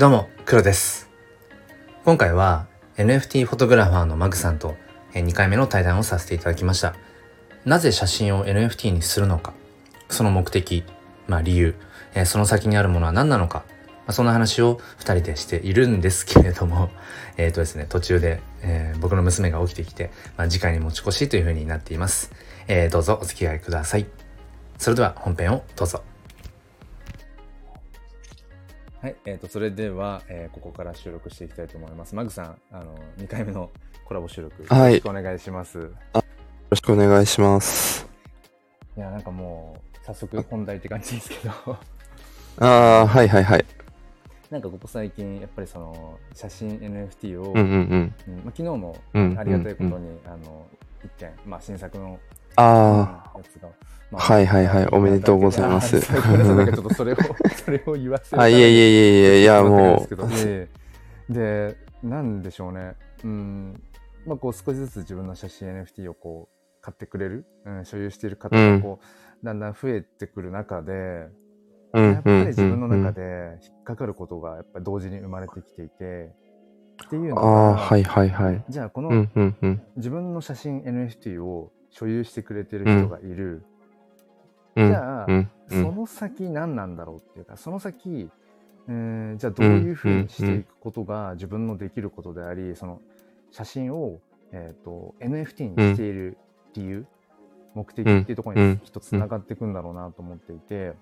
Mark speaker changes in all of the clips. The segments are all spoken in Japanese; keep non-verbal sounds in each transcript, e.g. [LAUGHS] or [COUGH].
Speaker 1: どうも、黒です。今回は NFT フォトグラファーのマグさんと2回目の対談をさせていただきました。なぜ写真を NFT にするのか、その目的、まあ理由、その先にあるものは何なのか、ま、そんな話を2人でしているんですけれども、[LAUGHS] えっ、とですね、途中で、えー僕の娘が起きてきて、まあ、次回に持ち越しという風になっています。えーどうぞお付き合いください。それでは本編をどうぞ。はい、えっ、と、それでは、えーここから収録していきたいと思います。マグさん、あの、2回目のコラボ収録、
Speaker 2: はい
Speaker 1: よろしくお願いします。
Speaker 2: よろしくお願いします。
Speaker 1: いや、なんかもう、早速本題って感じですけど、
Speaker 2: ああ、はいはいはい。
Speaker 1: なんかここ最近、やっぱりその、写真 NFT を、
Speaker 2: うんうんうん。
Speaker 1: うんまあ、昨日も
Speaker 2: うん
Speaker 1: ありがたいことに、
Speaker 2: うん
Speaker 1: あの、一点、まあ、新作の、
Speaker 2: あ
Speaker 1: やつが、ま
Speaker 2: はいはいはいおめでとうございます
Speaker 1: あそうごめんなさいなんかちょっとそれを、それを言わせ
Speaker 2: あ。あ、いえいえいえいえ、いやもう、
Speaker 1: う。[LAUGHS] で、でなんでしょうね。うん。まあ、こう少しずつ自分の写真 NFT をこう買ってくれる、うん、所有している方がこう、だんだん増えてくる中で、
Speaker 2: うん
Speaker 1: やっぱり自分の中
Speaker 2: うん
Speaker 1: で引っかかることがやっぱり同時に生まれてきていて、っていうのが、
Speaker 2: ああ、はいはいはい。
Speaker 1: じゃあこの
Speaker 2: うんうんうん。
Speaker 1: 自分の写真 NFT を所有してくれてる人がいる、
Speaker 2: うん。
Speaker 1: じゃあ
Speaker 2: うん。うん。
Speaker 1: その先何なんだろうっていうかその先、えーじゃあどういうふうにしていくことが自分のできることでありその写真を、えー、と NFT にしている理由、目的っていうところにきっとつながっていくんだろうなと思っていて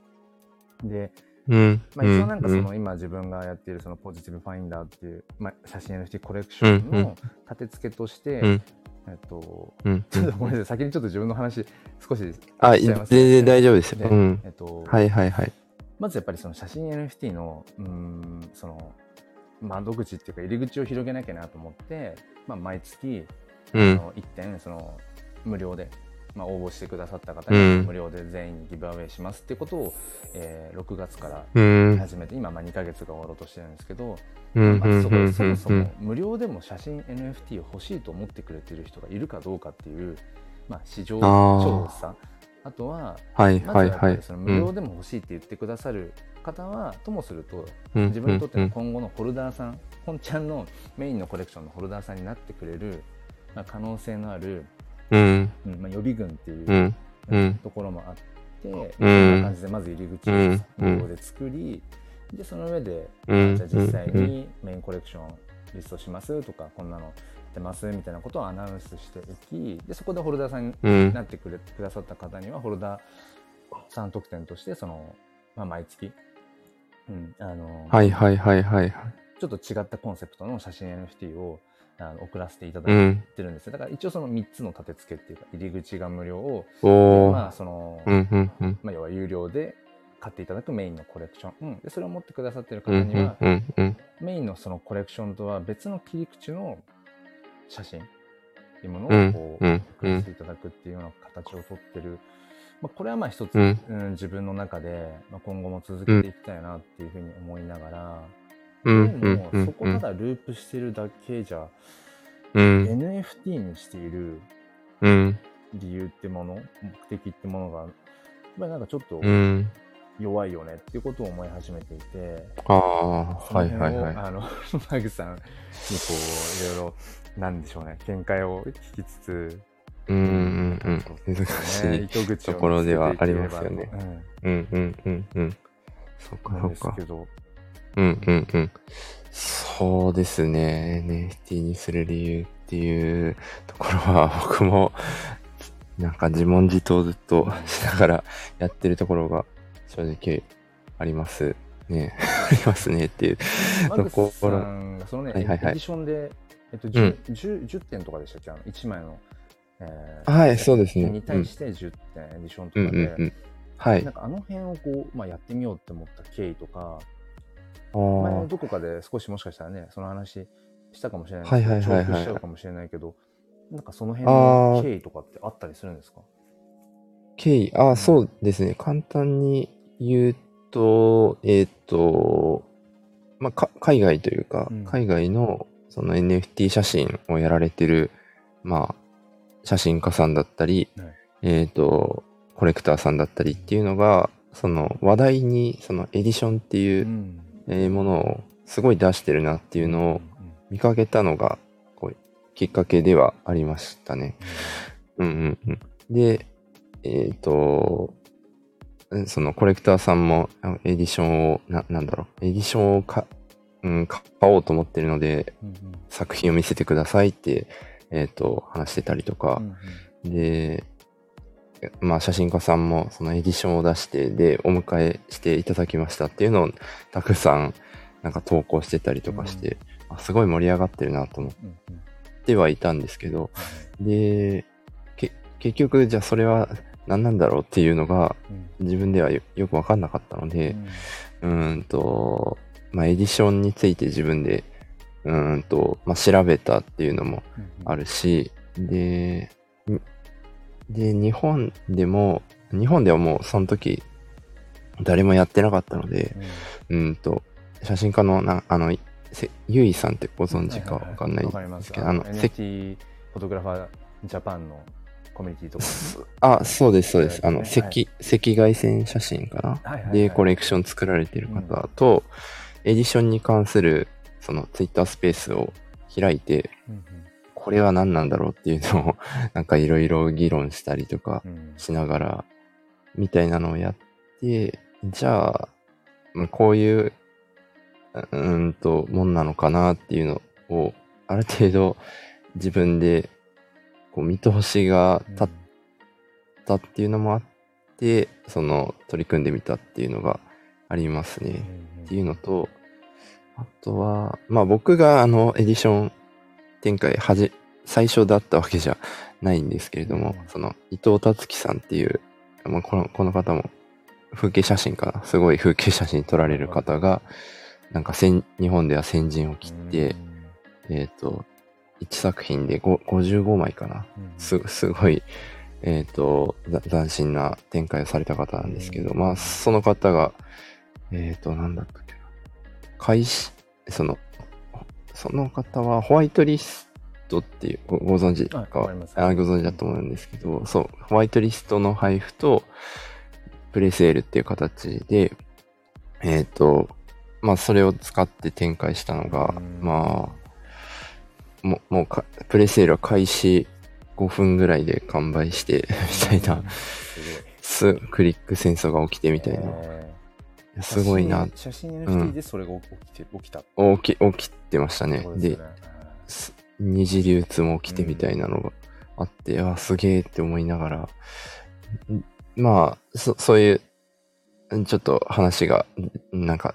Speaker 1: で、
Speaker 2: うん。
Speaker 1: まあ、一応なんかそ
Speaker 2: うん。
Speaker 1: の今自分がやっているそのポジティブファインダーっていう、まあ、写真 NFT コレクションの立て付けとして、
Speaker 2: うん
Speaker 1: えっと
Speaker 2: うん [LAUGHS]
Speaker 1: ちょっとごめんなさい先にちょっと自分の話少し
Speaker 2: あ、
Speaker 1: しちゃいます
Speaker 2: 全然大丈夫です
Speaker 1: で
Speaker 2: よ。うん。
Speaker 1: えっと
Speaker 2: はいはいはい。
Speaker 1: まずやっぱりその写真 NFT のうーんその窓口っていうか入り口を広げなきゃなと思って、まあ、毎月、
Speaker 2: うん。
Speaker 1: あの1点その無料で、まあ、応募してくださった方
Speaker 2: うん
Speaker 1: に無料で全員にギブアウェイしますっていうことを、えー6月から
Speaker 2: うん。
Speaker 1: 始めて今まあ2ヶ月が終わろうとしてるんですけど、
Speaker 2: うん。
Speaker 1: まあ、そこ
Speaker 2: うん
Speaker 1: そもそも無料でも写真 NFT を欲しいと思ってくれてる人がいるかどうかっていう、まあ、市場調査あとは
Speaker 2: はい
Speaker 1: まず。その無料でも欲しいって言ってくださる方は、ともすると
Speaker 2: うん
Speaker 1: 自分にとって
Speaker 2: うん
Speaker 1: の今後のホルダーさん、本ちゃんのメインのコレクションのホルダーさんになってくれる、まあ、可能性のある、
Speaker 2: うん。
Speaker 1: うんまあ、予備軍っていう、ところもあって、
Speaker 2: ん。
Speaker 1: そんな感じでまず入り口をで作り、でその上で、
Speaker 2: うん。
Speaker 1: じゃあ実際にメインコレクションリストしますとかこんなのやってますみたいなことをアナウンスしていきでそこでホルダーさんに
Speaker 2: うん。
Speaker 1: なってくれくださった方にはホルダーさん特典としてその、まあ、毎月、うんあの
Speaker 2: はいはいはいはい。
Speaker 1: ちょっと違ったコンセプトの写真 NFT をあの送らせていただい
Speaker 2: うん。
Speaker 1: てるんですよ。だから一応その3つの立て付けっていうか入り口が無料をまあその、
Speaker 2: うんうんうん。
Speaker 1: まあ、要は有料で買っていただくメインのコレクション、うん、でそれを持ってくださってる方
Speaker 2: うん
Speaker 1: には、
Speaker 2: うんうん。
Speaker 1: メインのそのコレクションとは別の切り口の写真っていうものを
Speaker 2: うん
Speaker 1: こう、
Speaker 2: うん
Speaker 1: 送らせていただくっていうような形をとってる、まあ、これはまあ一つ、
Speaker 2: う
Speaker 1: うんん自分の中で、まあ、今後も続けていきたいなっていうふうに思いながら、
Speaker 2: うん
Speaker 1: でも
Speaker 2: うん
Speaker 1: そこただループしてるだけじゃ、
Speaker 2: うん。
Speaker 1: NFT にしている
Speaker 2: うん。
Speaker 1: 理由ってもの目的ってものがやっぱりなんかちょっと
Speaker 2: うん。
Speaker 1: 弱いよねっていうことを思い始めていて、
Speaker 2: ああ
Speaker 1: その
Speaker 2: はい
Speaker 1: 辺を
Speaker 2: はいはい
Speaker 1: あの [LAUGHS] マグさんにこういろいろなんでしょうね見解を聞きつつ、
Speaker 2: うんうんうん。難し
Speaker 1: ね、
Speaker 2: い
Speaker 1: 糸口を
Speaker 2: ところではありますよね。
Speaker 1: ていければと
Speaker 2: うんうんうんうん。そっ
Speaker 1: うん、なんです
Speaker 2: かそっか
Speaker 1: けど、
Speaker 2: うんうんうん。そうですね。NFT にする理由っていうところは [LAUGHS] 僕もなんか自問自答ずっとしながらやってるところが正直ありますね。[LAUGHS] ありますねっていう
Speaker 1: マグさんがそのね、
Speaker 2: はいはいはい。
Speaker 1: エディションで、えっと
Speaker 2: う
Speaker 1: 10,
Speaker 2: ん
Speaker 1: 10, 10点とかでしたっけ？あの1枚の、え
Speaker 2: はいそうですね。
Speaker 1: に対して10点、エディションと
Speaker 2: うん
Speaker 1: かで、
Speaker 2: うんうんはい。
Speaker 1: なんかあの辺をこう、まあ、やってみようって思った経緯とか、
Speaker 2: あ
Speaker 1: 前
Speaker 2: ー。
Speaker 1: のどこかで少しもしかしたらね、その話したかもしれない
Speaker 2: はいはいはいはい。
Speaker 1: 重複しちゃうかもしれないけど、なんかその辺
Speaker 2: あ
Speaker 1: の
Speaker 2: ー。
Speaker 1: 経緯とかってあったりするんですか？
Speaker 2: 経緯、あ、そうですね。簡単に言うと、えっ、と、まあ、か海外というか、
Speaker 1: うん。
Speaker 2: 海外のその NFT 写真をやられてる、まあ、写真家さんだったり、
Speaker 1: はい。
Speaker 2: えっ、と、コレクターさんだったりっていうのが、その話題に、そのエディションっていうう、
Speaker 1: ん
Speaker 2: えーものをすごい出してるなっていうのを見かけたのが、こう、きっかけではありましたね。うん。うんうん。で、えっ、と、そのコレクターさんもエディションを、な、なんだろう、エディションをか、うん、買おうと思ってるので、
Speaker 1: うんうん。
Speaker 2: 作品を見せてくださいって、えっ、と、話してたりとか。
Speaker 1: う、ん。
Speaker 2: で、まあ写真家さんもそのエディションを出して、で、お迎えしていただきましたっていうのをたくさんなんか投稿してたりとかして、あすごい盛り上がってるなと思っ
Speaker 1: うんうんうん
Speaker 2: てはいたんですけど、で、け結局じゃあそれは何なんだろうっていうのが
Speaker 1: うん。
Speaker 2: 自分ではよよくわかんなかったので、うーんと、まあエディションについて自分でうーんと、まあ調べたっていうのもあるし、で、にで、日本でも、日本ではもうその時、誰もやってなかったので、
Speaker 1: うん。うん
Speaker 2: と、写真家のな、あの、せゆいさんってご存知かわかんない
Speaker 1: わかります。
Speaker 2: ですけど、あの、せ
Speaker 1: NFT フォトグラファージャパンのコミュニティとか。
Speaker 2: あ、そうです、そうです。あの、
Speaker 1: はい。
Speaker 2: 赤、赤外線写真かな、
Speaker 1: はいはいはい。
Speaker 2: で、コレクション作られてる方と、エディションに関する、その、ツイッタースペースを開いて、
Speaker 1: うん
Speaker 2: これは何なんだろうっていうのを、[LAUGHS] なんかいろいろ議論したりとかしながら、みたいなのをやって、じゃあ、まあこういう、うーんと、もんなのかなっていうのを、ある程度自分で、こう、見通しが立ったっていうのもあって、その、取り組んでみたっていうのがありますね。っていうのと、あとは、まあ僕があのエディション展開はじ、最初だったわけじゃないんですけれども、
Speaker 1: うん。
Speaker 2: その伊藤達樹さんっていう、まあ、このこの方も風景写真かな、すごい風景写真撮られる方が、なんか先日本では先陣を切って、えっ、と、1作品で5 55枚かな？す、すごい、えっ、と、ざ斬新な展開をされた方なんですけど、
Speaker 1: うん。
Speaker 2: まあ、その方が、えっ、と、なんだっけな？開始、その、その方はホワイトリストっていう、ごご存知か？
Speaker 1: あわかります。
Speaker 2: あご存知だと思うんですけど、そう、ホワイトリストの配布と、プレセールっていう形で、えっ、と、まあ、それを使って展開したのが、
Speaker 1: うん。
Speaker 2: まあ、もう、もうか、プレセールは開始5分ぐらいで完売して、[LAUGHS] みたいな、
Speaker 1: す
Speaker 2: クリック戦争が起きてみたいな。い
Speaker 1: え
Speaker 2: や
Speaker 1: ー。
Speaker 2: すごいな。
Speaker 1: 写真
Speaker 2: う
Speaker 1: NFT
Speaker 2: ん
Speaker 1: でそれが起きて起きた。
Speaker 2: 起き、起きてましたね。で
Speaker 1: ね。
Speaker 2: す二次流通も起きてみたいなのがあって、あ、すげえって思いながら、んまあ、そ、そういう、んちょっと話が、んなんか、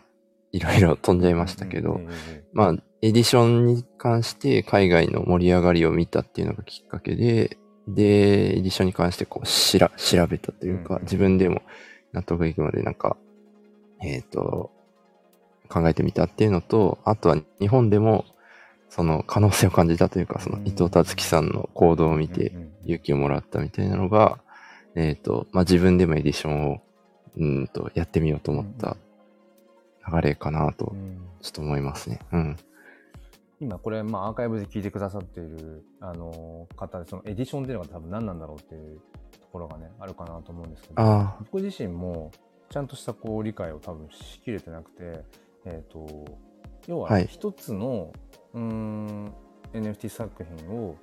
Speaker 2: いろいろ [LAUGHS] 飛んじゃいましたけど、
Speaker 1: うんうんうんうん
Speaker 2: まあ、エディションに関して海外の盛り上がりを見たっていうのがきっかけで、で、エディションに関してこう、しら、調べたというか、
Speaker 1: うんうん
Speaker 2: 自分でも納得いくまでなんか、えっ、と、考えてみたっていうのと、あとは日本でも、その可能性を感じたというか、その伊藤達樹さんの行動を見て勇気をもらったみたいなのが、えっ、と、まあ、自分でもエディションを、うんと、やってみようと思った流れかなと
Speaker 1: う、ん。
Speaker 2: ちょっと思いますね。うん。
Speaker 1: 今これ、まあ、アーカイブで聞いてくださっている、あの方でそのエディションっていうのが多分何なんだろうっていうところがねあるかなと思うんですけど
Speaker 2: あ。
Speaker 1: 僕自身もちゃんとしたこう理解を多分しきれてなくて、えー、と要は
Speaker 2: はい。
Speaker 1: 一つの、うーん NFT 作品を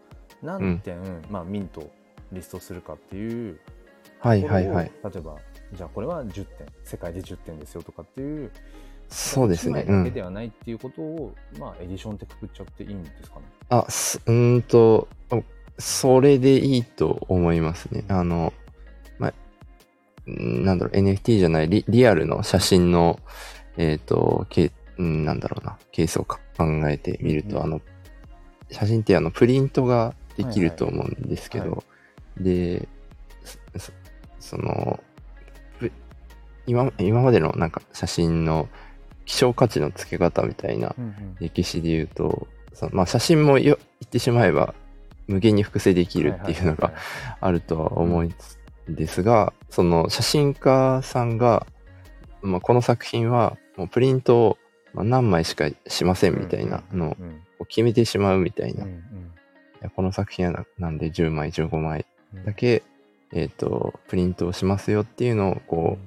Speaker 1: 何点、まあ、ミントリストするかっていう
Speaker 2: あ、はいはいはい。
Speaker 1: 例えばじゃあこれは10点世界で10点ですよとかっていう
Speaker 2: そうですね。う
Speaker 1: 1枚だけで
Speaker 2: ん。
Speaker 1: はないっていうことを、まあ、エディションってくくっちゃっていいんですかね？
Speaker 2: あ、すうーんと、おそれでいいと思いますね。あの、まあ、んなんだろう、NFT じゃないリ、リアルの写真の、えっ、と、けんなんだろうな、ケースをか考えてみると、
Speaker 1: うんうん。
Speaker 2: あの、写真ってあの、プリントができると思うんですけど、
Speaker 1: はいは
Speaker 2: で、そその、ぷ今、今までのなんか写真の希少価値の付け方みたいな歴史で言うと、そのまあ、写真もよ言ってしまえば無限に複製できるっていうのがあるとは思うんですが、その写真家さんが、まあ、この作品はもうプリントをまあ何枚しかしませんみたいなの
Speaker 1: うん
Speaker 2: を決めてしまうみたいな。い
Speaker 1: うんうん。
Speaker 2: やこの作品はななんで10枚、15枚
Speaker 1: うん。
Speaker 2: だけ、えっ、と、プリントをしますよっていうのをこ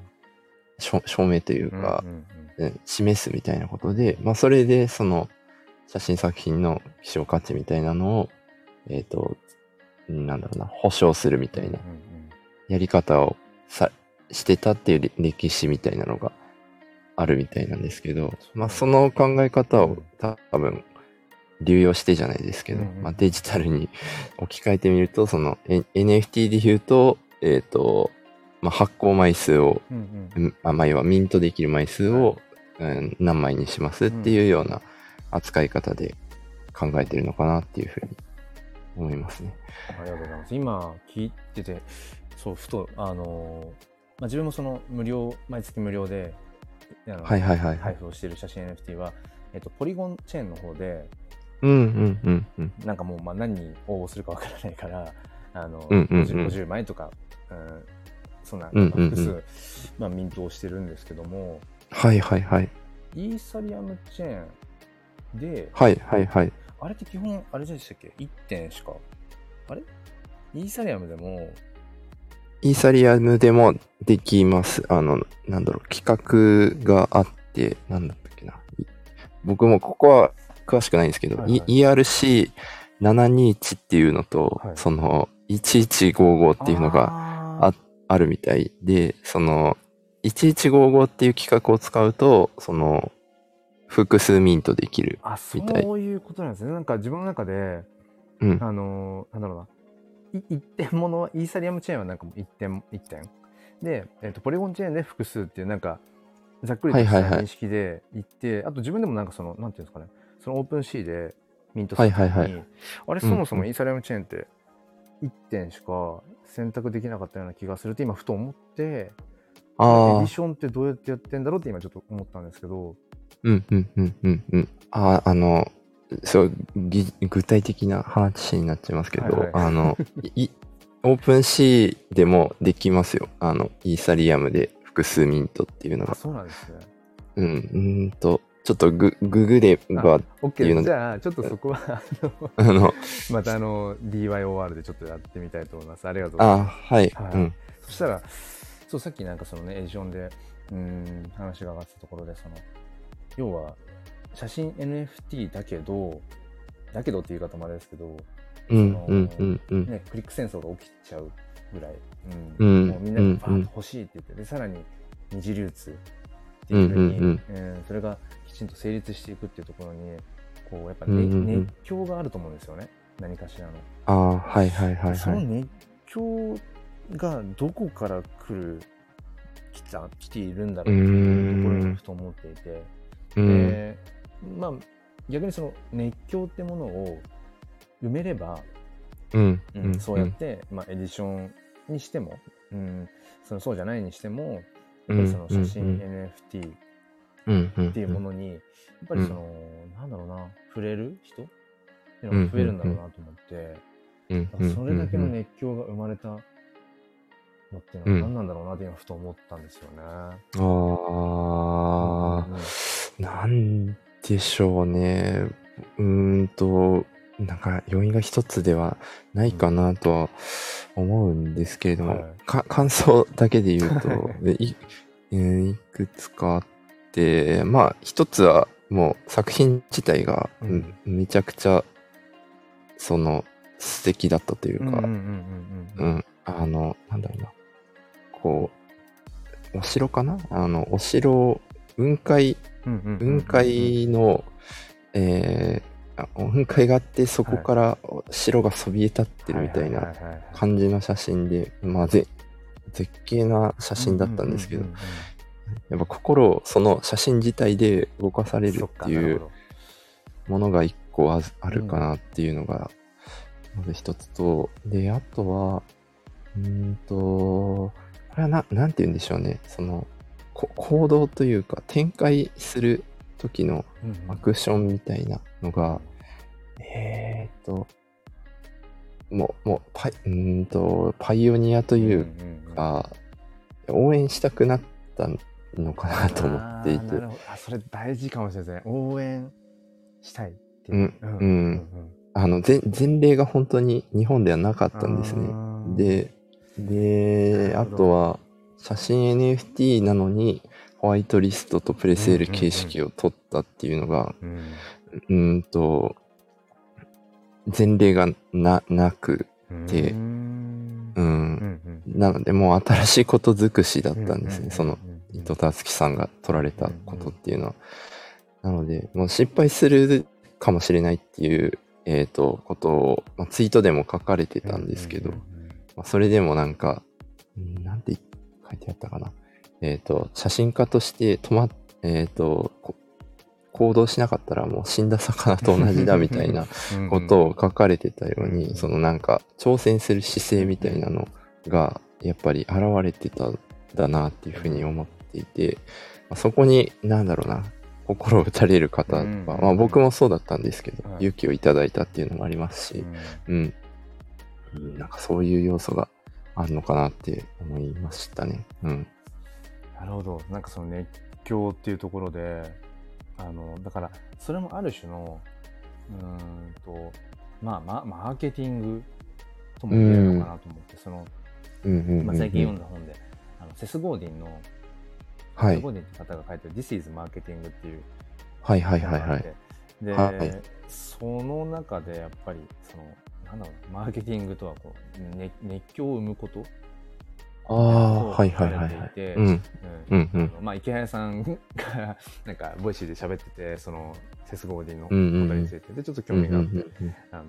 Speaker 2: う、証証明というか、
Speaker 1: うんうん
Speaker 2: うん。示すみたいなことで、まあ、それでその写真作品の希少価値みたいなのを、えっ、と、なんだろうな、保証するみたいなやり方をさしてたっていうれ歴史みたいなのがあるみたいなんですけど、まあ、その考え方を多分流用してじゃないですけど、まあ、デジタルに置き換えてみると、その、NFT で言うと、えっ、と、まあ、発行枚数を、
Speaker 1: うんうん
Speaker 2: まあ、要はミントできる枚数を、うん、何枚にしますっていうような扱い方で考えてるのかなっていうふうに思いますね。
Speaker 1: ありがとうございます。今聞いてて、そう、ふと、あのーまあ、自分もその無料、毎月無料で、あの
Speaker 2: はいはいはいはい
Speaker 1: 配布をしている写真 NFT は、えっと、ポリゴンチェーンの方で、
Speaker 2: うんうんうんうん。
Speaker 1: なんかもう、まあ、何に応募するかわからないから、あの、
Speaker 2: うんうんうん
Speaker 1: 50, 50枚とか、うん、そんな、
Speaker 2: うんうんうん
Speaker 1: 複数、まあ、ミントをしてるんですけども、
Speaker 2: はいはいはい。
Speaker 1: イーサリアムチェーンで、
Speaker 2: はいはいはい。
Speaker 1: あれって基本、あれでしたっけ ?1 点しか。あれ？イーサリアムでも、
Speaker 2: イーサリアムでもできます。あの、なんだろう、企画があって、なんだったっけな。い僕もここは詳しくないんですけど、
Speaker 1: はいはい
Speaker 2: E- ERC721 っていうのと、
Speaker 1: はい
Speaker 2: その1155っていうのが
Speaker 1: が
Speaker 2: ああるみたいで、その1155っていう企画を使うと、その複数ミントできる。
Speaker 1: あ、そ
Speaker 2: みたいう
Speaker 1: いうことなんですね。なんか自分の中で、
Speaker 2: うん。
Speaker 1: あのーなんだろうな。い一点ものは、イーサリアムチェーンはなんかもう一点、一点。で、えっ、と、ポリゴンチェーンで複数っていう、なんか、ざっくりとした
Speaker 2: はいはいはい。
Speaker 1: 認識で言って、あと自分でもなんかその、なんていうんですかね、その OpenSea でミントする時に、
Speaker 2: はいはい。は
Speaker 1: あれ、そもそもイーサリアムチェーンって1点しか選択できなかったような気がするって今ふと思って、エデ
Speaker 2: ああ
Speaker 1: ィ、ションってどうやってやってんだろうって今ちょっと思ったんですけど、
Speaker 2: うんうんうんうんうん。ああ、あの、そう、ぎ具体的な話になっちゃいますけど、
Speaker 1: はいはい
Speaker 2: あの、い OpenSea でもできますよ。あの、イーサリアムで複数ミントっていうの
Speaker 1: あ、
Speaker 2: が。
Speaker 1: そうなんですね。
Speaker 2: うん、うーんと、ちょっとグググれば、
Speaker 1: OK
Speaker 2: いうので
Speaker 1: じゃあ、ちょっとそこは、[LAUGHS] あのまたあの DYOR でちょっとやってみたいと思います。ありがとうござい
Speaker 2: あ
Speaker 1: ます。
Speaker 2: はい、
Speaker 1: はい
Speaker 2: うん。
Speaker 1: そしたら、そう、さっきなんかそのね、エディションで、うーん、話が上がったところで、その、要は、写真 NFT だけど、だけどっていう言い方もあれですけど。ね、クリック戦争が起きちゃうぐらい、
Speaker 2: う
Speaker 1: うんんもうみんな
Speaker 2: うん
Speaker 1: がバーッと欲しいって言って、で、さらに二次流通っていうふうに、
Speaker 2: うんうん
Speaker 1: うんそれがきちんと成立していくっていうところに、こう、やっぱ、ね
Speaker 2: うんうんうん
Speaker 1: 熱狂があると思うんですよね。何かしらの。
Speaker 2: ああ、はいはいはいはい。
Speaker 1: その熱狂がどこから来る、来た、来ているんだろうっていうところにふと思っていて、
Speaker 2: うん。
Speaker 1: でまあ、逆にその熱狂ってものを埋めれば、
Speaker 2: うん。
Speaker 1: うんそうやって、まあ、エディションにしても、うん、そのそうじゃないにしても、やっぱりその写真、
Speaker 2: うん。
Speaker 1: NFT。っていうものに、やっぱりその、なんだろうな、触れる人？っていうのが増えるんだろうなと思って、
Speaker 2: うん。
Speaker 1: それだけの
Speaker 2: うん
Speaker 1: 熱狂が生まれたのっていうのは何なんだろうなって今ふと思ったんですよね。
Speaker 2: あ
Speaker 1: うん
Speaker 2: あ、なんでしょうね。うーんと、なんか要因が一つではないかなとは思うんですけれども、
Speaker 1: はい
Speaker 2: か感想だけで言うと、[LAUGHS] でいえーいくつかあって、まあ一つはもう作品自体が、めちゃくちゃその素敵だったというか、
Speaker 1: うん
Speaker 2: あの、なんだろうな。こう、お城かな？あの、お城、雲海、雲海の、えーあ雲海があって、そこから城がそびえ立ってるみたいな感じの写真で、まあ、ぜ絶景な写真だったんですけどやっぱ心をその写真自体で動かされる
Speaker 1: そっ
Speaker 2: っていうものが一個ああるかなっていうのが、まず一つと、で、あとは、うーんと、これはな、なんて言うんでしょうね。その、こ行動というか、展開する時の
Speaker 1: うん。うん
Speaker 2: アクションみたいなのが、えーっと、もう、もう、パイ、うーんと、パイオニアという
Speaker 1: うんうんうん
Speaker 2: か、応援したくなったのかなと思っていて。
Speaker 1: あそれ大事かもしれないですね応援したいって
Speaker 2: う。ん
Speaker 1: いう
Speaker 2: うんあの、前前例が本当に日本ではなかったんですね。
Speaker 1: ね
Speaker 2: で、で、あとは、写真 NFT なのに、ホワイトリストとプレセール形式を取ったっていうのが、
Speaker 1: うん。
Speaker 2: ん。と、前例がななく、で
Speaker 1: うん。
Speaker 2: なのでもう新しいこと尽くしだったんです
Speaker 1: うん
Speaker 2: ね、その
Speaker 1: うん。
Speaker 2: 伊藤達樹さんが取られたことっていうのは。なので、もう失敗するかもしれないっていう、えっ、と、ことを、まあ、ツイートでも書かれてたんですけど、
Speaker 1: うん
Speaker 2: まあ、それでもなんか、んなんて書いてあったかな。えっ、と、写真家として止まっ、えっ、と、こ行動しなかったらもう死んだ魚と同じだみたいな [LAUGHS]
Speaker 1: うん
Speaker 2: ことを書かれてたよう
Speaker 1: うん
Speaker 2: に、そのなんか挑戦する姿勢みたいなのがやっぱり現れてたんだなっていうふうに思っていて、まあそこになんだろうな、心を打たれる方は、
Speaker 1: うん
Speaker 2: まあ僕もそうだったんですけど、
Speaker 1: はい
Speaker 2: 勇気をいただいたっていうのもありますし、
Speaker 1: うん
Speaker 2: うん。うんなんかそういう要素があるのかなって思いましたね。うん。
Speaker 1: なるほどなんかその熱狂っていうところであのだからそれもある種のうーんとまあまマーケティングとも言えるのかなと思って、その、最近読んだ本であのセス・ゴーディンの、
Speaker 2: はい
Speaker 1: セス・ゴーディンって方が書いてる「This is Marketing」っていう
Speaker 2: はいはいはいはい。
Speaker 1: で、
Speaker 2: はい
Speaker 1: その中でやっぱりそのなんだろうなマーケティングとはこう、ね、熱狂を生むこと。
Speaker 2: ああ、はいはいはいはい。うん。
Speaker 1: うん。
Speaker 2: うんま
Speaker 1: あ、イケハヤさんが [LAUGHS] なんか Voicy で喋っててそのセス・ゴーディンのことについて。でちょっと興
Speaker 2: うん
Speaker 1: 味があって、あ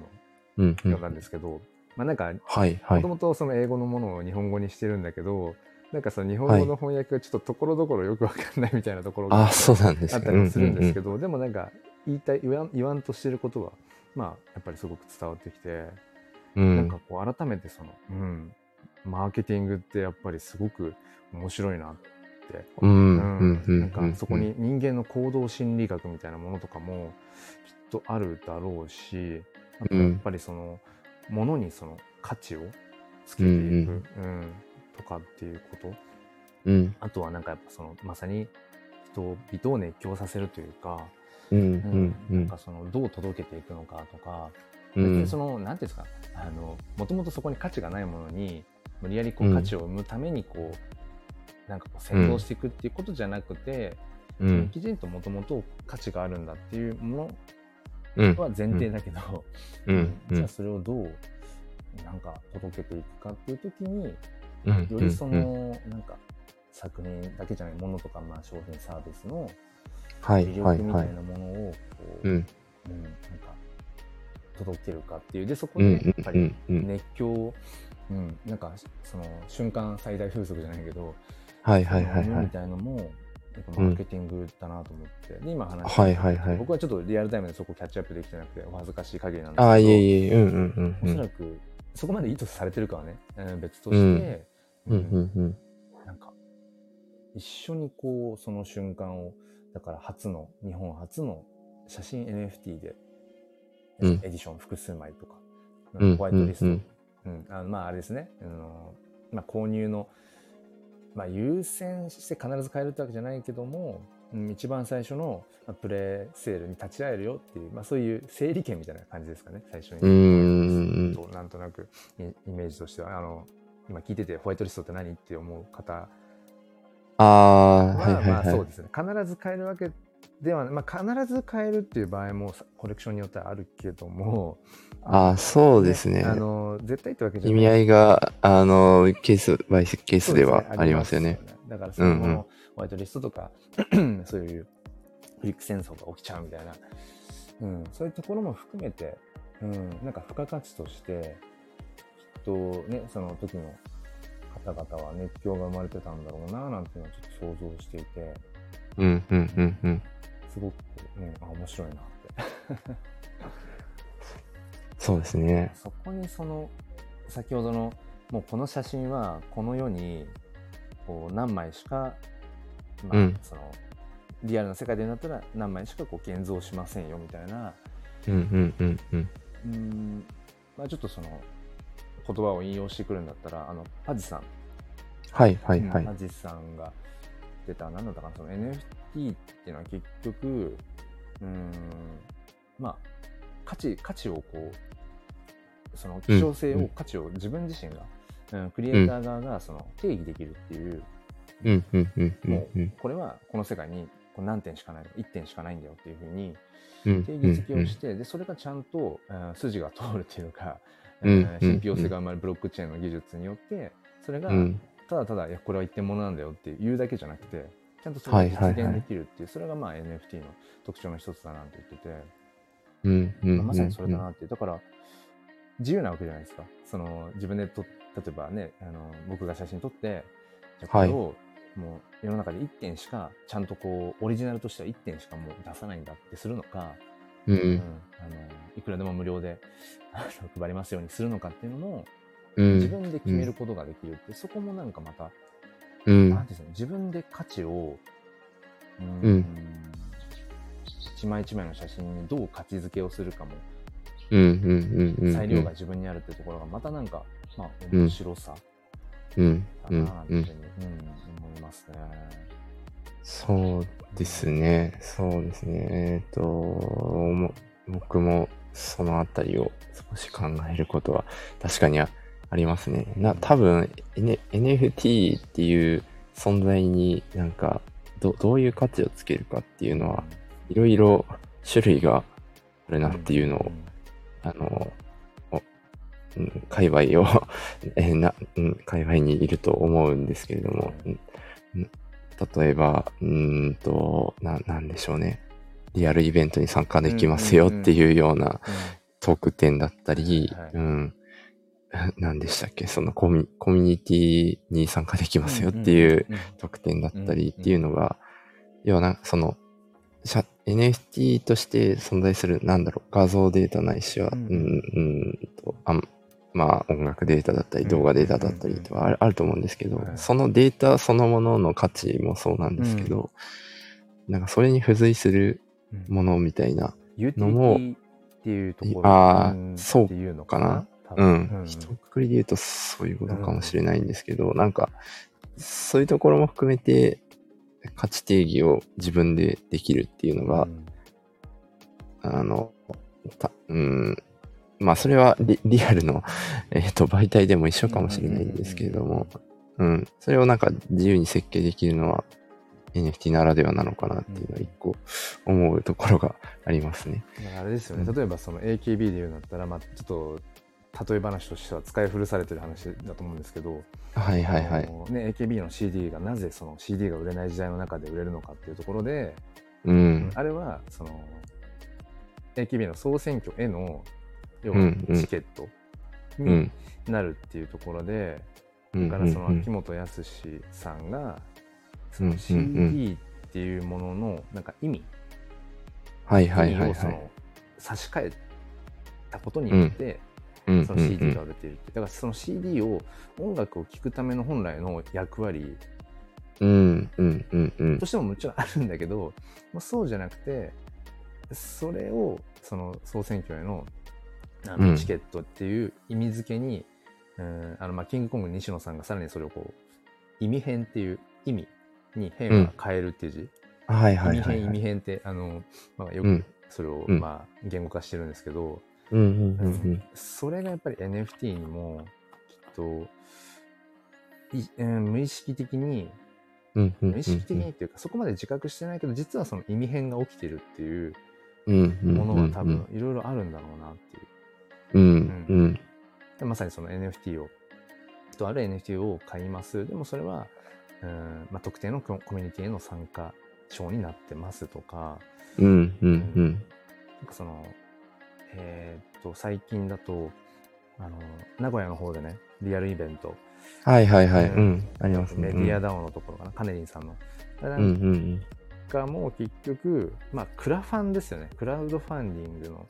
Speaker 1: の読んだんですけど、まあなんか
Speaker 2: はいはい。
Speaker 1: もと。もとその英語のものを日本語にしてるんだけどなんかその日本語の翻訳がちょっとところどころよくわかんないみたいなところが
Speaker 2: あ
Speaker 1: ったりもするんですけ
Speaker 2: ど。
Speaker 1: ど、でもなんか言いたい言わん言わんとしてることはまあやっぱりすごく伝わってきて、
Speaker 2: うん。
Speaker 1: なんかこう改めてその、うん、マーケティングってやっぱりすごく面白いなって。
Speaker 2: うん
Speaker 1: う
Speaker 2: うんうん
Speaker 1: なんかそこに人間の行動心理学みたいなものとかもきっとあるだろうしあとやっぱりそのものにその価値をつけていく、
Speaker 2: うん
Speaker 1: うん。とかっていうこと。
Speaker 2: うん。
Speaker 1: あとはなんかやっぱそのまさに人々を熱狂させるというか、
Speaker 2: うん
Speaker 1: なんかそのどう届けていくのかとか、
Speaker 2: うん。
Speaker 1: 別にそのなんていうんですかあのもともとそこに価値がないものに無理やりこう
Speaker 2: うん
Speaker 1: 価値を生むためにこう、なんかこう先導していくっていうことじゃなくて、
Speaker 2: うん。
Speaker 1: きちんともともと価値があるんだっていうも
Speaker 2: うん。
Speaker 1: のは前提だけど、
Speaker 2: うん。[LAUGHS]
Speaker 1: じゃあ
Speaker 2: うん。
Speaker 1: それをどうなんか届けていくかっていう時に
Speaker 2: うん。
Speaker 1: よりそ
Speaker 2: うん。
Speaker 1: のなんか作品だけじゃないものとか、まあ、商品サービスの
Speaker 2: はい
Speaker 1: 魅
Speaker 2: はいはい
Speaker 1: 力みたいなものをこう、
Speaker 2: うん。
Speaker 1: うんなんか届けるかっていう。でそこ
Speaker 2: うん
Speaker 1: でやっぱり
Speaker 2: うんうん。
Speaker 1: 熱狂を、うん、なんかその瞬間最大風速じゃないけど、
Speaker 2: はいはいはいはい。
Speaker 1: みたいのもやっぱマーケティングだなと思って、で今話して
Speaker 2: はいはいはい。
Speaker 1: 僕はちょっとリアルタイムでそこキャッチアップできてなくてお恥ずかしい限りなんですけど
Speaker 2: ああいえいえうんうんうん
Speaker 1: おそらくそこまで意図されてるかはね、うん別として、
Speaker 2: うん。うんうんうん。
Speaker 1: なんか一緒にこうその瞬間をだから初の日本初の写真 NFT で、
Speaker 2: うん。
Speaker 1: エディション複数枚とか、
Speaker 2: うん。
Speaker 1: ホワイトリスト、
Speaker 2: う
Speaker 1: うんん。あのまああれですね、あのまあ、購入の、まあ、優先して必ず買えるってわけじゃないけども、うん、一番最初のまあプレセールに立ち会えるよっていう、まあ、そういう整理券みたいな感じですかね最初に。
Speaker 2: うん
Speaker 1: なんとなくイイメージとしては。あの今聞いててホワイトリストって何って思う方
Speaker 2: ああ
Speaker 1: は、
Speaker 2: はいはい
Speaker 1: まあ
Speaker 2: はい
Speaker 1: そうですね。必ず買えるわけではない、まあ、必ず買えるっていう場合もさコレクションによってはあるけども
Speaker 2: ああそうですね。
Speaker 1: あの絶対ってわけじゃない。
Speaker 2: 意味合いがあのケースバイケースではありますよね。
Speaker 1: だからその、
Speaker 2: うんうん。
Speaker 1: ホワイトリストとか [CLEARS THROAT] そういうフリック戦争が起きちゃうみたいな、うん、そういうところも含めて、うん、なんか付加価値としてきっとねその時の方々は熱狂が生まれてたんだろうななんていうのをちょっと想像していて。
Speaker 2: うんうんうんうん。
Speaker 1: すごく、うん、あ面白いなって。[LAUGHS]
Speaker 2: そうですね。
Speaker 1: そこにその先ほどのもうこの写真はこの世にこう何枚しか、まあ
Speaker 2: うん。
Speaker 1: そのリアルな世界でなったら何枚しかこう現像しませんよみたいな。
Speaker 2: うんうんうんうん。
Speaker 1: うーん、まあ、ちょっとその言葉を引用してくるんだったらあのパジさん、
Speaker 2: はいはいはい。
Speaker 1: うんパジさんが出た何だったかなその NFT っていうのは結局うーんまあ価値価値をこうその希少性を、
Speaker 2: うん
Speaker 1: 価値を自分自身が、うん、クリエイター側がその定義できるっていう、
Speaker 2: うんうんうんうん
Speaker 1: も
Speaker 2: う
Speaker 1: うんこれはこの世界に何点しかない1点しかないんだよっていうふうに
Speaker 2: うん
Speaker 1: 定義づけをして、でそれがちゃんと、えー筋が通るっていうか、信憑性が生まれるブロックチェーンの技術によってそれが
Speaker 2: うん。
Speaker 1: ただただいやこれは一点物なんだよって言うだけじゃなくてちゃんとそれが実現できるっていう、それがまあ NFT の特徴の一つだなって言ってて、
Speaker 2: うんうん
Speaker 1: まさにそれだなってだから自由なわけじゃないですか。その自分でと例えばねあの僕が写真撮ってじゃあこれをもう世の中で1点しかちゃんとこうオリジナルとしては1点しかもう出さないんだってするのか、
Speaker 2: うん。
Speaker 1: うん。あのいくらでも無料で [LAUGHS] 配りますようにするのかっていうのも
Speaker 2: うん。
Speaker 1: 自分で決めることができるって、そこもなんかまた、
Speaker 2: うん。
Speaker 1: なんていうんですかね自分で価値をうーん
Speaker 2: うん。
Speaker 1: 一枚一枚の写真にどう価値づけをするかも
Speaker 2: うんうんうんうん
Speaker 1: 裁量が自分にあるっていうところがまたなんか、まあ
Speaker 2: うん
Speaker 1: 面白さ
Speaker 2: うん。
Speaker 1: だ
Speaker 2: うんうん
Speaker 1: なっていうふうに、うん思いますね。
Speaker 2: そうですね。そうですね。えっ、と、も僕もそのあたりを少し考えることは確かにあありますね。な、多分、N、NFT っていう存在になんか、どどういう価値をつけるかっていうのは、いろいろ種類があるなっていうのを、あの、おうん界隈を [LAUGHS] えーな、うん、界隈にいると思うんですけれども、うんうん例えば、うーんと、な、なんでしょうね。リアルイベントに参加できますよっていうような特典だったりうん。何でしたっけ？そのコミュコミュニティに参加できますよっていう
Speaker 1: うん。
Speaker 2: 特典だったりっていうのが、要はな、その、NFT として存在する、なんだろう、画像データないしは、
Speaker 1: う
Speaker 2: うんん、うんと、あんまあ、音楽データだったり、
Speaker 1: うん
Speaker 2: 動画データだったりとかあると思うんですけど、
Speaker 1: はい。
Speaker 2: そのデータそのものの価値もそうなんですけど、なんかそれに付随する
Speaker 1: うん。
Speaker 2: ものみたいな、のも
Speaker 1: っていうところ
Speaker 2: あー
Speaker 1: ん
Speaker 2: そう
Speaker 1: いうの
Speaker 2: かな？
Speaker 1: 多
Speaker 2: うん、
Speaker 1: 分
Speaker 2: 一括りで言うとそういうことかもしれないんですけど、なんか、そういうところも含めて、価値定義を自分でできるっていうのが、
Speaker 1: うん。
Speaker 2: あの、たうん、まあ、それはリリアルの、えっと媒体でも一緒かもしれないんですけれども、うん、それをなんか自由に設計できるのは NFT ならではなのかなっていうのは一個思うところがありますね。
Speaker 1: あれですよね、
Speaker 2: うん。
Speaker 1: 例えばその AKB で言うんだったら、まあ、ちょっと例え話としては使い古されてる話だと思うんですけど、
Speaker 2: はいはいはい。
Speaker 1: ね、AKB の CD がなぜその CD が売れない時代の中で売れるのかっていうところで、
Speaker 2: うん。
Speaker 1: あれはその AKB の総選挙への要はチケットに
Speaker 2: うん。
Speaker 1: なるっていうところで、
Speaker 2: うん
Speaker 1: だからその
Speaker 2: うん
Speaker 1: 秋元康さんがその CD っていうもののなんか意味、
Speaker 2: はいはい
Speaker 1: 意
Speaker 2: はい。
Speaker 1: 差し替えたことによって、
Speaker 2: うん。
Speaker 1: その CD が売れているって。だからその CD を音楽を聴くための本来の役割
Speaker 2: うんうんうんうん。
Speaker 1: としてももちろんあるんだけど、まあ、そうじゃなくてそれをその総選挙へのあ
Speaker 2: うん。
Speaker 1: のチケットっていう意味付けに、うんあのまあキングコング西野さんがさらにそれをこう意味変っていう意味に変は変えるっていう字、
Speaker 2: はいはい
Speaker 1: 意味変意
Speaker 2: はいはい。
Speaker 1: 味変ってあの、まあ、よく
Speaker 2: うん。
Speaker 1: それを、
Speaker 2: うん。
Speaker 1: まあ、言語化してるんですけど、
Speaker 2: うんうんうんうん。
Speaker 1: それがやっぱり NFT にもきっとい、うん無意識的に
Speaker 2: うんうんうん
Speaker 1: 無意識的にっていうか、そこまで自覚してないけど実はその意味変が起きてるっていう
Speaker 2: うんうん。
Speaker 1: ものは多分いろいろあるんだろうなっていう。
Speaker 2: うん。うん。
Speaker 1: でまさにその NFT をとある NFT を買います。でもそれは、うんまあ、特定のココミュニティへの参加賞になってますとか。
Speaker 2: うんうんうん。
Speaker 1: なんかそのえーっと最近だとあの名古屋の方でねリアルイベント。
Speaker 2: はいはいはい。
Speaker 1: う
Speaker 2: うん。ん。ありますね。
Speaker 1: メディアダウンのところかな、カネリンさんの。
Speaker 2: うんうんん。
Speaker 1: かも結局、まあ、クラファンですよね。クラウドファンディングの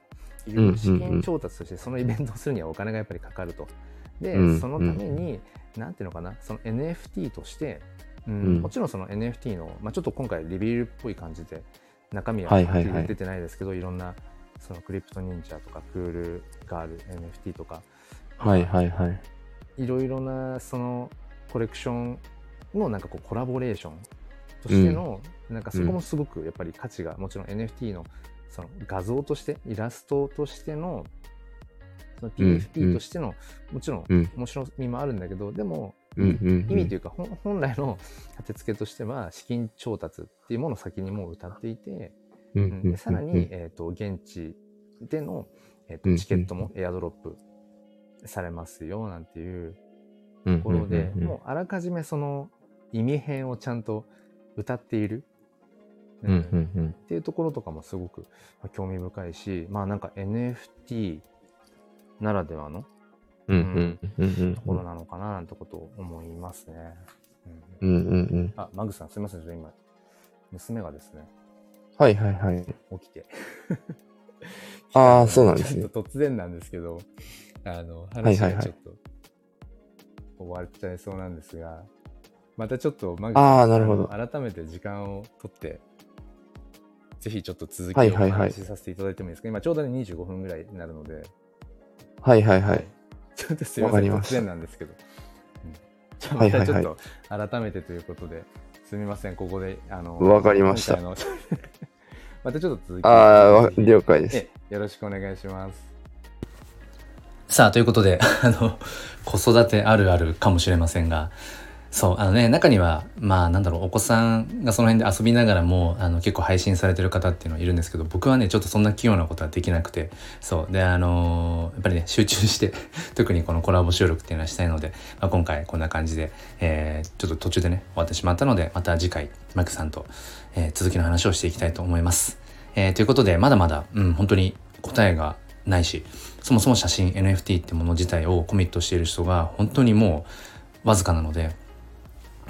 Speaker 1: 結
Speaker 2: う
Speaker 1: 資金調達としてそのイベントをするにはお金がやっぱりかかると。で、
Speaker 2: うん
Speaker 1: そのために、なんていうのかな、その NFT として、うん
Speaker 2: うん。
Speaker 1: もちろんその NFT の、まあ、ちょっと今回リビルっぽい感じで中身は出てないですけど、いろんなそのクリプト忍者とかクールガール NFT とか
Speaker 2: はいはいはい。
Speaker 1: いろいろなそのコレクションのなんかこうコラボレーションとしての、なんかそこもすごくやっぱり価値がもちろん NFT のその画像としてイラストとしてのその
Speaker 2: うん
Speaker 1: PFP としての、もちろん
Speaker 2: うん。
Speaker 1: 面白みもあるんだけどでも。意味というか、本来の立て付けとしては資金調達っていうものを先にもう歌っていて、でさらに、、えー、と現地での、えーと
Speaker 2: うん
Speaker 1: チケットもエアドロップされますよなんていう
Speaker 2: と
Speaker 1: ところで、もうあらかじめその意味編をちゃんと歌っている、
Speaker 2: うんうんうん
Speaker 1: っていうところとかもすごくまあ興味深いしまあなんか NFT ならではの
Speaker 2: うんうんうんうん
Speaker 1: ところなのかななんてことを思いますね。
Speaker 2: うんうんうん。
Speaker 1: あ、マグさんすいません、ちょっと今、娘がですね、
Speaker 2: はいはいはい。
Speaker 1: 起きて。
Speaker 2: あーそうなんですね
Speaker 1: ちょっと突然なんですけど、あの、
Speaker 2: はい
Speaker 1: 話
Speaker 2: はいはい
Speaker 1: がちょっと終わっちゃいそうなんですが、またちょっとマグ
Speaker 2: あーなるほど
Speaker 1: あの改めて時間を取って、ぜひちょっと続きをお
Speaker 2: はいはいはい。
Speaker 1: 話しさせていただいてもいいですか、今ちょうどね25分ぐらいになるので、
Speaker 2: はいはいはい。
Speaker 1: ちょっとすいません、突然なんですけど。うん。じゃあ
Speaker 2: はいはいはい。
Speaker 1: またちょっと改めてということで、すみません、ここで、あの、
Speaker 2: わかりました。[LAUGHS]
Speaker 1: またちょっと続き。を
Speaker 2: ああ、了解です。
Speaker 1: えよろしくお願いします。さあ、ということで、あの、子育てあるあるかもしれませんが、そう、あのね、中には、まあ、なんだろう、お子さんがその辺で遊びながらも、あの、結構配信されてる方っていうのはいるんですけど、僕はね、ちょっとそんな器用なことはできなくて、そう。で、あのやっぱりね、集中して、[LAUGHS] 特にこのコラボ収録っていうのはしたいので、まあ、今回こんな感じで、えーちょっと途中でね、終わってしまったので、また次回、 magさんと、えー続きの話をしていきたいと思います。えーということで、まだまだ、うん、本当に答えがないし、そもそも写真 NFT ってもの自体をコミットしている人が本当にもうわずかなので、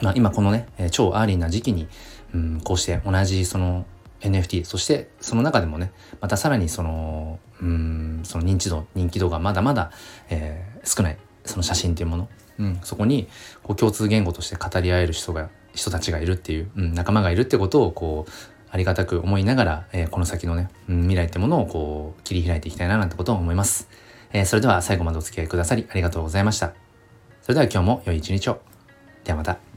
Speaker 1: まあ、今このね、え超 early な時期に、うん、こうして同じその NFT そしてその中でもねまたさらにそのうんその認知度人気度がまだまだ、えー少ないその写真っていうもの、うん、そこにこう共通言語として語り合える人が人たちがいるっていう、うん、仲間がいるってことをこうありがたく思いながら、えーこの先のね、うん、未来ってものをこう切り開いていきたいななんてことを思います、えーそれでは最後までお付き合いくださりありがとうございました。それでは今日も良い一日を。ではまた。